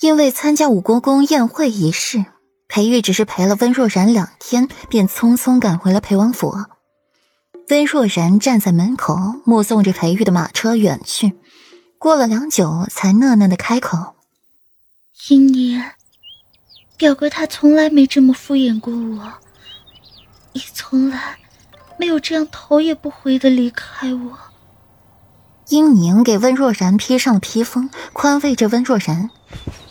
因为参加武国公宴会一事，裴玉只是陪了温若然两天，便匆匆赶回了裴王府。温若然站在门口，目送着裴玉的马车远去，过了良久，才讷讷的开口：“英年，表哥他从来没这么敷衍过我，也从来没有这样头也不回的离开我。”英宁给温若然披上了披风，宽慰着温若然：“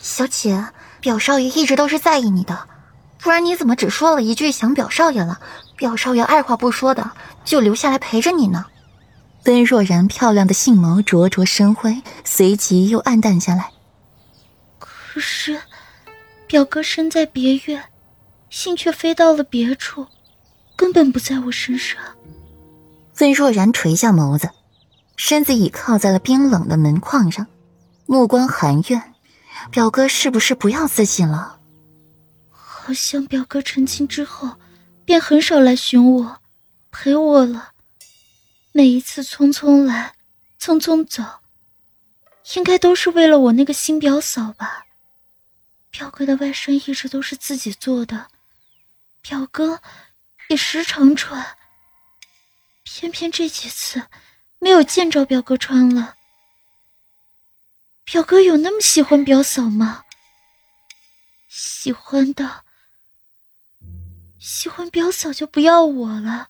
小姐，表少爷一直都是在意你的，不然你怎么只说了一句想表少爷了？表少爷二话不说的就留下来陪着你呢。”温若然漂亮的杏眸灼灼生辉，随即又暗淡下来。可是，表哥身在别院，心却飞到了别处，根本不在我身上。温若然垂下眸子。身子倚靠在了冰冷的门框上，目光含怨。表哥是不是不要自己了？好像表哥成亲之后，便很少来寻我，陪我了。每一次匆匆来，匆匆走，应该都是为了我那个新表嫂吧。表哥的外甥一直都是自己做的，表哥也时常穿。偏偏这几次。没有见着表哥穿了，表哥有那么喜欢表嫂吗？喜欢的，喜欢表嫂就不要我了，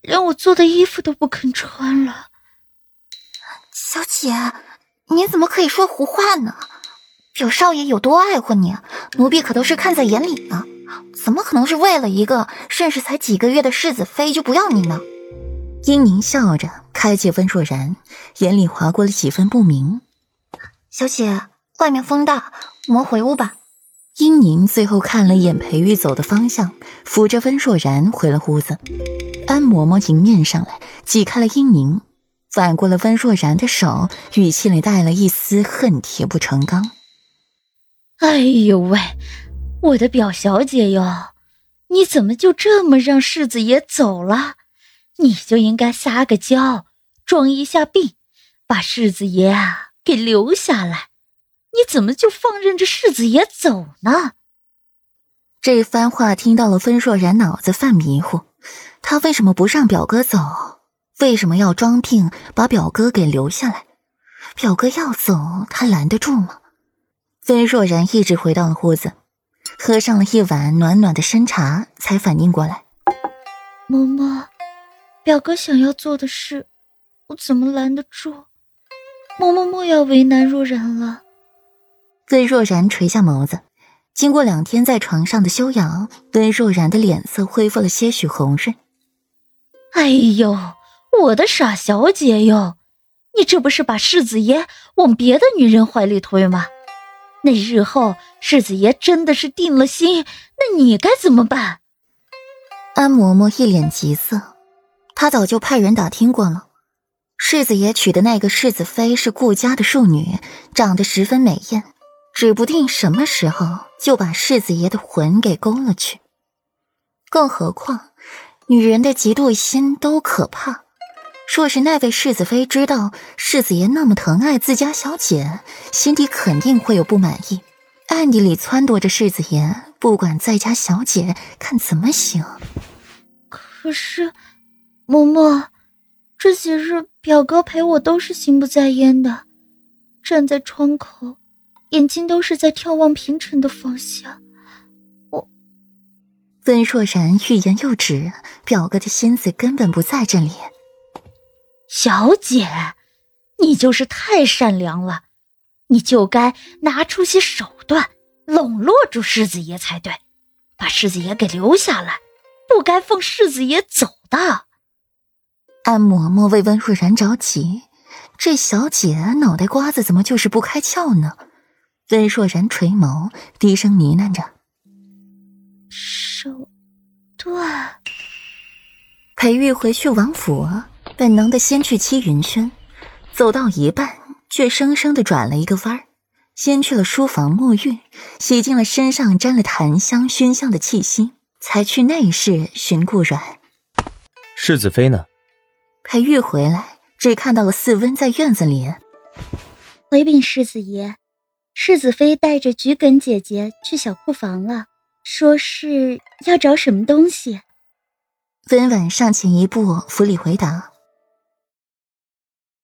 连我做的衣服都不肯穿了。小姐，你怎么可以说胡话呢？表少爷有多爱护你，奴婢可都是看在眼里呢，怎么可能是为了一个甚至才几个月的世子妃就不要你呢？英宁笑着开解温若然，眼里划过了几分不明。小姐，外面风大，我们回屋吧。英宁最后看了一眼裴玉走的方向，扶着温若然回了屋子。安嬷嬷迎面上来，挤开了英宁，挽过了温若然的手，语气里带了一丝恨铁不成钢。哎呦喂，我的表小姐哟，你怎么就这么让世子爷走了？你就应该撒个娇，装一下病，把世子爷啊给留下来。你怎么就放任着世子爷走呢？这番话听到了，温若然脑子犯迷糊。他为什么不让表哥走？为什么要装病把表哥给留下来？表哥要走，他拦得住吗？温若然一直回到了屋子，喝上了一碗暖暖的参茶，才反应过来。嬷嬷。表哥想要做的事，我怎么拦得住？嬷嬷莫要为难若然了。对若然垂下眸子，经过两天在床上的休养，对若然的脸色恢复了些许红润。哎呦，我的傻小姐哟，你这不是把世子爷往别的女人怀里推吗？那日后世子爷真的是定了心，那你该怎么办？安嬷嬷一脸急色。她早就派人打听过了，世子爷娶的那个世子妃是顾家的庶女，长得十分美艳，指不定什么时候就把世子爷的魂给勾了去。更何况，女人的嫉妒心都可怕。若是那位世子妃知道世子爷那么疼爱自家小姐，心底肯定会有不满意，暗地里撺掇着世子爷不管在家小姐看怎么行。可是。嬷嬷，这几日表哥陪我都是心不在焉的，站在窗口，眼睛都是在眺望平城的方向。我，温若然欲言又止，表哥的心思根本不在这里。小姐，你就是太善良了，你就该拿出些手段笼络住世子爷才对，把世子爷给留下来，不该放世子爷走的。安嬷嬷为温若然着急，这小姐脑袋瓜子怎么就是不开窍呢？温若然垂眸，低声呢喃着：“手段。”裴玉回去王府，本能的先去七云轩，走到一半，却生生的转了一个弯儿，先去了书房沐浴，洗净了身上沾了檀香熏香的气息，才去内室寻顾阮。世子妃呢？裴玉回来，只看到了四温在院子里。回禀世子爷，世子妃带着桔梗姐姐去小库房了，说是要找什么东西。温婉上前一步，府里回答。